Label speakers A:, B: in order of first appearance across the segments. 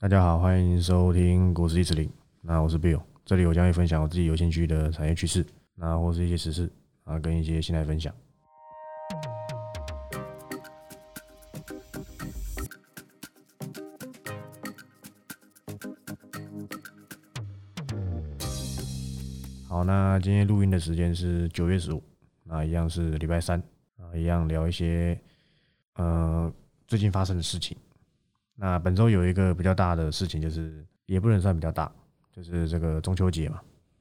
A: 大家好，欢迎收听股市一指令。那我是 Bill，这里我将会分享我自己有兴趣的产业趋势，那或是一些时事啊，跟一些新来分享。好，那今天录音的时间是九月十五，那一样是礼拜三啊，一样聊一些呃最近发生的事情。那本周有一个比较大的事情，就是也不能算比较大，就是这个中秋节嘛。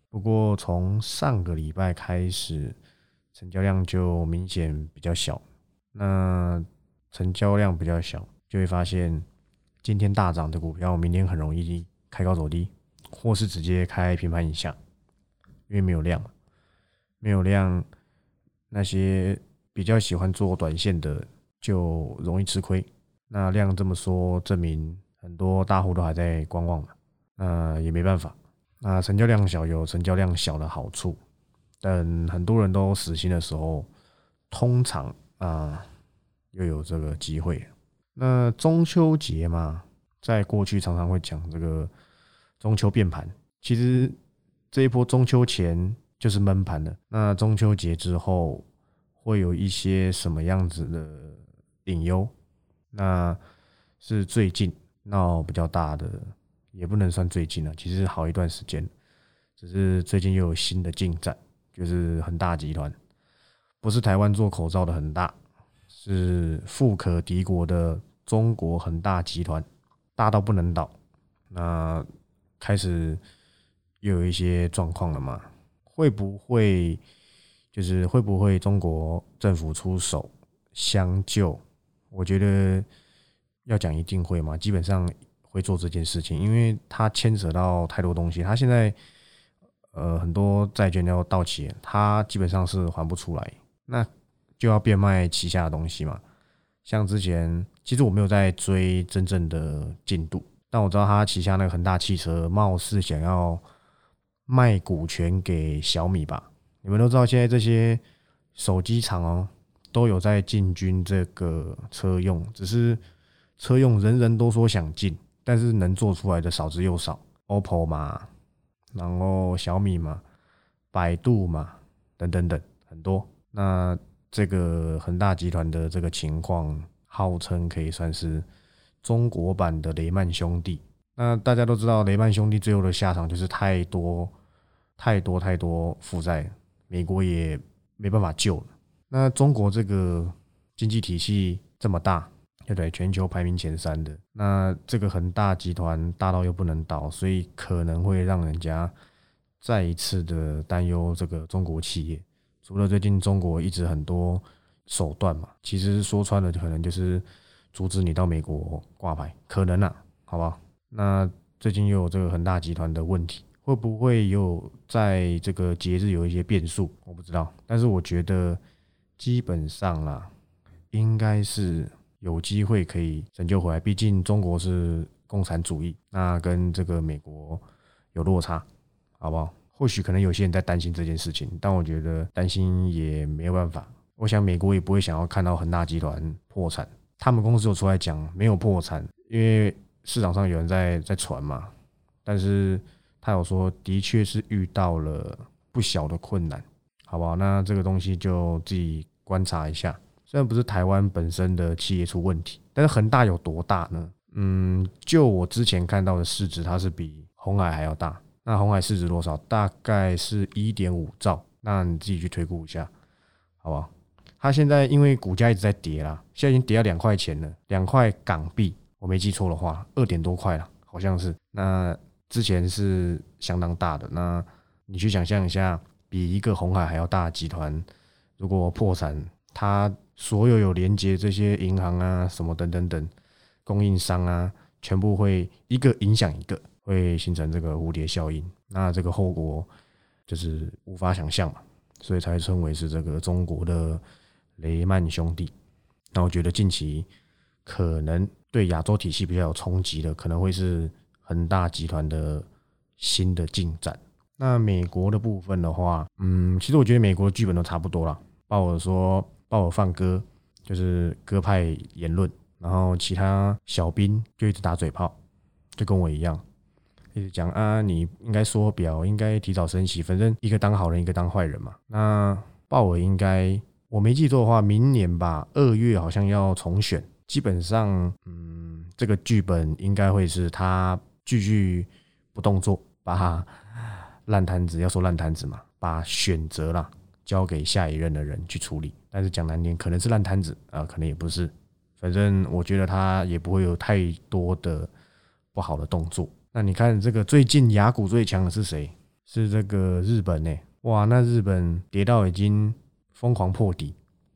A: 不过从上个礼拜开始，成交量就明显比较小。那成交量比较小，就会发现今天大涨的股票，明天很容易开高走低，或是直接开平盘以下。因为没有量，没有量，那些比较喜欢做短线的就容易吃亏。那量这么说，证明很多大户都还在观望嘛。那也没办法。那成交量小有成交量小的好处，等很多人都死心的时候，通常啊又有这个机会。那中秋节嘛，在过去常常会讲这个中秋变盘，其实。这一波中秋前就是闷盘的，那中秋节之后会有一些什么样子的隐忧？那是最近闹比较大的，也不能算最近了，其实好一段时间，只是最近又有新的进展，就是恒大集团，不是台湾做口罩的恒大，是富可敌国的中国恒大集团，大到不能倒，那开始。又有一些状况了嘛？会不会就是会不会中国政府出手相救？我觉得要讲一定会嘛，基本上会做这件事情，因为它牵扯到太多东西。它现在呃很多债券要到期，它基本上是还不出来，那就要变卖旗下的东西嘛。像之前其实我没有在追真正的进度，但我知道他旗下那个恒大汽车貌似想要。卖股权给小米吧？你们都知道，现在这些手机厂哦，都有在进军这个车用，只是车用人人都说想进，但是能做出来的少之又少。OPPO 嘛，然后小米嘛，百度嘛，等等等很多。那这个恒大集团的这个情况，号称可以算是中国版的雷曼兄弟。那大家都知道，雷曼兄弟最后的下场就是太多。太多太多负债，美国也没办法救了。那中国这个经济体系这么大，对不对？全球排名前三的，那这个恒大集团大到又不能倒，所以可能会让人家再一次的担忧这个中国企业。除了最近中国一直很多手段嘛，其实说穿了，可能就是阻止你到美国挂牌，可能啊，好吧？那最近又有这个恒大集团的问题。会不会有在这个节日有一些变数？我不知道，但是我觉得基本上啦，应该是有机会可以拯救回来。毕竟中国是共产主义，那跟这个美国有落差，好不好？或许可能有些人在担心这件事情，但我觉得担心也没有办法。我想美国也不会想要看到恒大集团破产，他们公司有出来讲没有破产，因为市场上有人在在传嘛，但是。他有说，的确是遇到了不小的困难，好不好？那这个东西就自己观察一下。虽然不是台湾本身的企业出问题，但是恒大有多大呢？嗯，就我之前看到的市值，它是比红海还要大。那红海市值多少？大概是一点五兆。那你自己去推估一下，好不好？它现在因为股价一直在跌啦，现在已经跌到两块钱了，两块港币，我没记错的话，二点多块了，好像是。那之前是相当大的，那你去想象一下，比一个红海还要大的集团，如果破产，它所有有连接这些银行啊、什么等等等供应商啊，全部会一个影响一个，会形成这个蝴蝶效应，那这个后果就是无法想象嘛，所以才称为是这个中国的雷曼兄弟。那我觉得近期可能对亚洲体系比较有冲击的，可能会是。恒大集团的新的进展。那美国的部分的话，嗯，其实我觉得美国的剧本都差不多了。鲍尔说，鲍尔放歌，就是歌派言论，然后其他小兵就一直打嘴炮，就跟我一样，一直讲啊，你应该缩表，应该提早升息，反正一个当好人，一个当坏人嘛。那鲍尔应该我没记错的话，明年吧，二月好像要重选，基本上，嗯，这个剧本应该会是他继续不动作，把烂摊子要说烂摊子嘛，把选择啦交给下一任的人去处理。但是讲难听，可能是烂摊子啊，可能也不是。反正我觉得他也不会有太多的不好的动作。那你看这个最近雅股最强的是谁？是这个日本呢？哇，那日本跌到已经疯狂破底，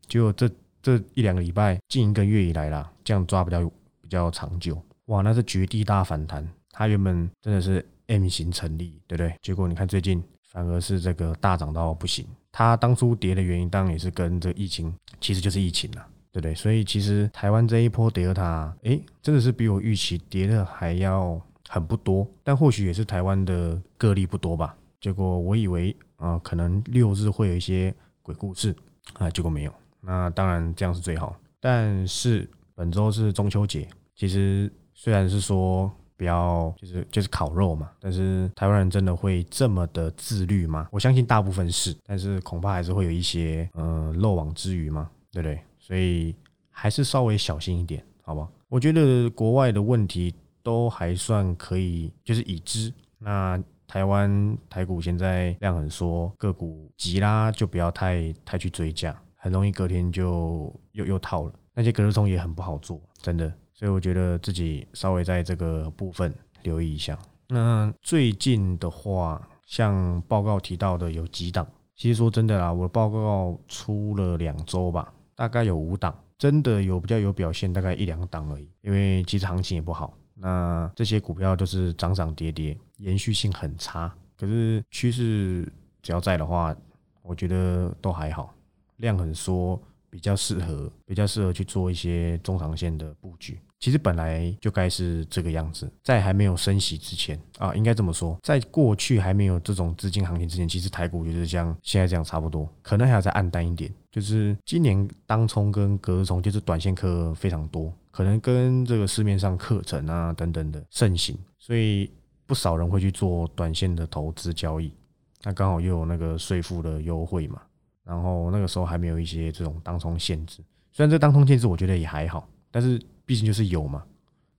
A: 就这这一两个礼拜，近一个月以来啦，这样抓比较比较长久。哇，那是绝地大反弹。它原本真的是 M 型成立，对不对？结果你看最近反而是这个大涨到不行。它当初跌的原因当然也是跟这疫情，其实就是疫情了。对不对？所以其实台湾这一波德尔塔，哎，真的是比我预期跌的还要很不多，但或许也是台湾的个例不多吧。结果我以为啊，可能六日会有一些鬼故事啊，结果没有。那当然这样是最好。但是本周是中秋节，其实虽然是说不要就是就是烤肉嘛，但是台湾人真的会这么的自律吗？我相信大部分是，但是恐怕还是会有一些呃漏网之鱼嘛，对不对？所以还是稍微小心一点，好吧？我觉得国外的问题都还算可以，就是已知。那台湾台股现在量很缩，个股急啦，就不要太太去追价，很容易隔天就又又套了。那些隔日冲也很不好做，真的。所以我觉得自己稍微在这个部分留意一下。那最近的话，像报告提到的有几档，其实说真的啦，我的报告出了两周吧。大概有五档，真的有比较有表现，大概一两档而已。因为其实行情也不好，那这些股票都是涨涨跌跌，延续性很差。可是趋势只要在的话，我觉得都还好，量很缩，比较适合，比较适合去做一些中长线的布局。其实本来就该是这个样子，在还没有升息之前啊，应该这么说，在过去还没有这种资金行情之前，其实台股就是像现在这样差不多，可能还要再暗淡一点。就是今年当冲跟隔日冲，就是短线客非常多，可能跟这个市面上课程啊等等的盛行，所以不少人会去做短线的投资交易。那刚好又有那个税负的优惠嘛，然后那个时候还没有一些这种当冲限制，虽然这当冲限制我觉得也还好，但是。毕竟就是有嘛，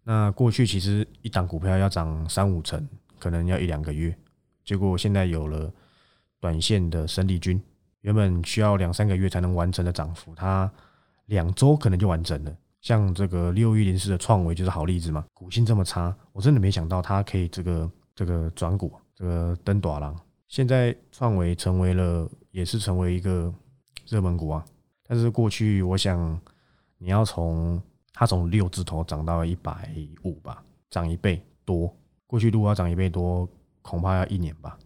A: 那过去其实一档股票要涨三五成，可能要一两个月，结果现在有了短线的生力军，原本需要两三个月才能完成的涨幅，它两周可能就完成了。像这个六一零四的创维就是好例子嘛，股性这么差，我真的没想到它可以这个这个转股，这个登短郎，现在创维成为了也是成为一个热门股啊。但是过去我想你要从它从六字头涨到一百五吧，涨一倍多。过去如果要涨一倍多，恐怕要一年吧。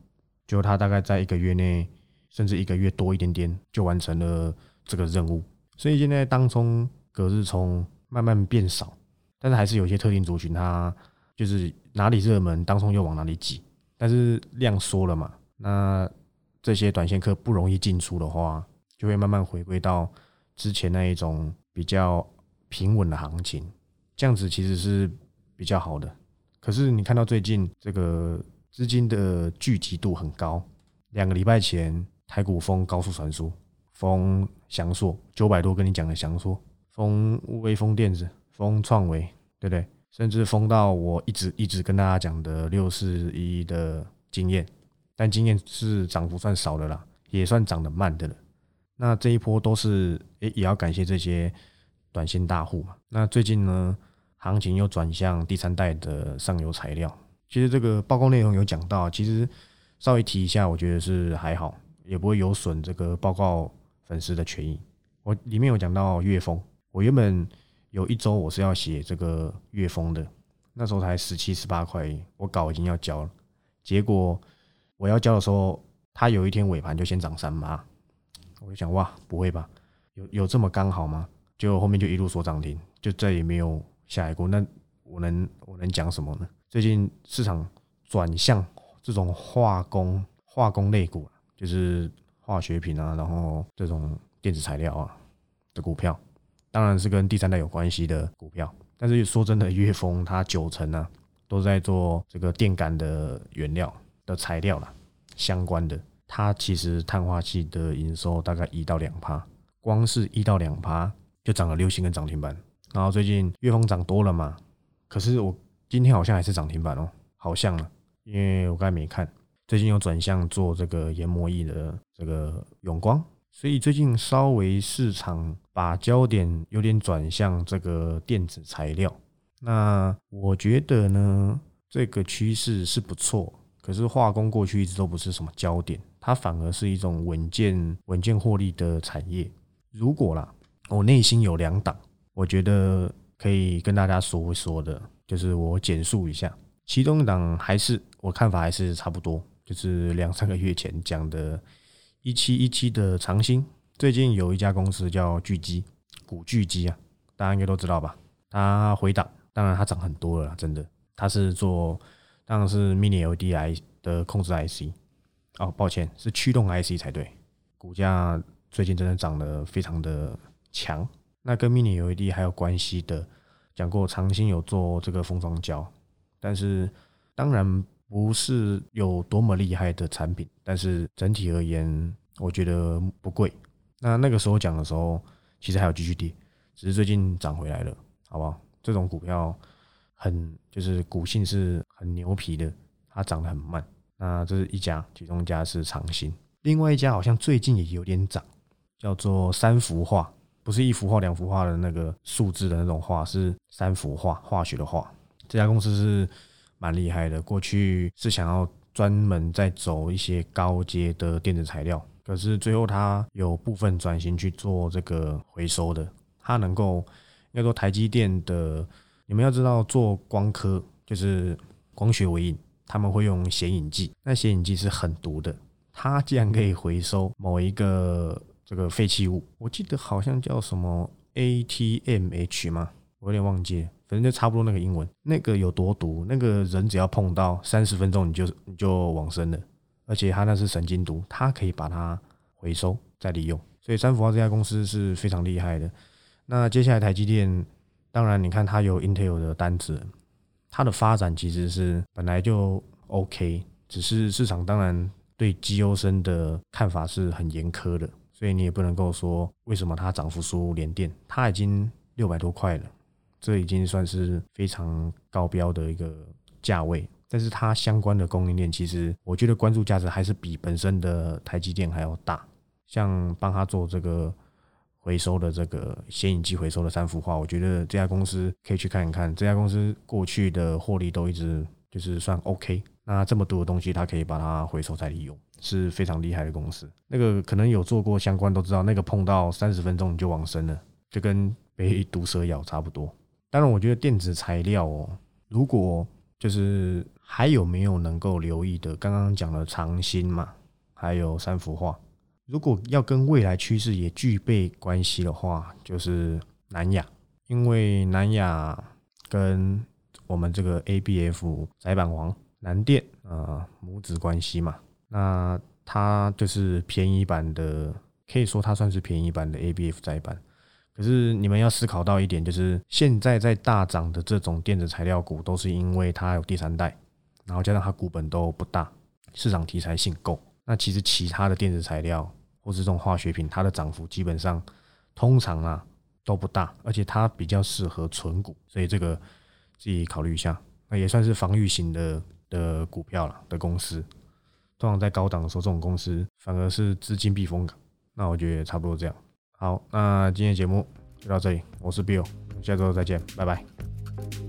A: 就它大概在一个月内，甚至一个月多一点点，就完成了这个任务。所以现在当冲、隔日冲慢慢变少，但是还是有些特定族群，它就是哪里热门，当冲又往哪里挤。但是量缩了嘛，那这些短线客不容易进出的话，就会慢慢回归到之前那一种比较。平稳的行情，这样子其实是比较好的。可是你看到最近这个资金的聚集度很高，两个礼拜前台股封高速传输，封翔硕九百多，跟你讲的翔硕，封微风电子，封创维，对不对？甚至封到我一直一直跟大家讲的六四一的经验，但经验是涨幅算少的啦，也算涨得慢的了。那这一波都是诶，也要感谢这些。短线大户嘛，那最近呢，行情又转向第三代的上游材料。其实这个报告内容有讲到，其实稍微提一下，我觉得是还好，也不会有损这个报告粉丝的权益。我里面有讲到月峰，我原本有一周我是要写这个月峰的，那时候才十七十八块，我稿已经要交了，结果我要交的时候，它有一天尾盘就先涨三八，我就想哇，不会吧，有有这么刚好吗？就后面就一路锁涨停，就再也没有下来过。那我能我能讲什么呢？最近市场转向这种化工化工类股，就是化学品啊，然后这种电子材料啊的股票，当然是跟第三代有关系的股票。但是说真的，月丰它九成呢都在做这个电感的原料的材料啦，相关的。它其实碳化器的营收大概一到两趴，光是一到两趴就涨了六星跟涨停板。然后最近月峰涨多了嘛，可是我今天好像还是涨停板哦，好像了，因为我刚才没看。最近又转向做这个研磨液的这个永光，所以最近稍微市场把焦点有点转向这个电子材料。那我觉得呢，这个趋势是不错，可是化工过去一直都不是什么焦点，它反而是一种稳健稳健获利的产业。如果啦，我内心有两档，我觉得可以跟大家说一说的，就是我简述一下，其中一档还是我看法还是差不多。就是两三个月前讲的，一七一七的长兴，最近有一家公司叫巨基，古巨基啊，大家应该都知道吧？它回档，当然它涨很多了，真的。它是做，当然是 Mini LED I 的控制 IC，哦，抱歉，是驱动 IC 才对。股价最近真的涨得非常的强。那跟 Mini LED 还有关系的，讲过长兴有做这个封装胶，但是当然。不是有多么厉害的产品，但是整体而言，我觉得不贵。那那个时候讲的时候，其实还有继续跌，只是最近涨回来了，好不好？这种股票很就是股性是很牛皮的，它涨得很慢。那这是一家，其中一家是长兴，另外一家好像最近也有点涨，叫做三幅画，不是一幅画、两幅画的那个数字的那种画，是三幅画，化学的画。这家公司是。蛮厉害的，过去是想要专门在走一些高阶的电子材料，可是最后它有部分转型去做这个回收的，它能够应该说台积电的，你们要知道做光刻就是光学微影，他们会用显影剂，那显影剂是很毒的，它既然可以回收某一个这个废弃物，我记得好像叫什么 ATMH 吗？我有点忘记。反正就差不多那个英文，那个有多毒？那个人只要碰到三十分钟，你就你就往生了。而且它那是神经毒，它可以把它回收再利用。所以三氟化这家公司是非常厉害的。那接下来台积电，当然你看它有 Intel 的单子，它的发展其实是本来就 OK，只是市场当然对绩优生的看法是很严苛的，所以你也不能够说为什么它涨幅输连电，它已经六百多块了。这已经算是非常高标的一个价位，但是它相关的供应链，其实我觉得关注价值还是比本身的台积电还要大。像帮他做这个回收的这个显影剂回收的三幅画，我觉得这家公司可以去看一看。这家公司过去的获利都一直就是算 OK。那这么多的东西，它可以把它回收再利用，是非常厉害的公司。那个可能有做过相关都知道，那个碰到三十分钟你就往生了，就跟被毒蛇咬差不多。当然，我觉得电子材料哦，如果就是还有没有能够留意的，刚刚讲了长兴嘛，还有三幅画。如果要跟未来趋势也具备关系的话，就是南亚，因为南亚跟我们这个 ABF 窄板王南电啊母子关系嘛，那它就是便宜版的，可以说它算是便宜版的 ABF 窄版。可是你们要思考到一点，就是现在在大涨的这种电子材料股，都是因为它有第三代，然后加上它股本都不大，市场题材性够。那其实其他的电子材料或是这种化学品，它的涨幅基本上通常啊都不大，而且它比较适合纯股，所以这个自己考虑一下。那也算是防御型的的股票了的公司。通常在高档的时候，这种公司反而是资金避风港。那我觉得也差不多这样。好，那今天节目就到这里，我是 Bill，下周再见，拜拜。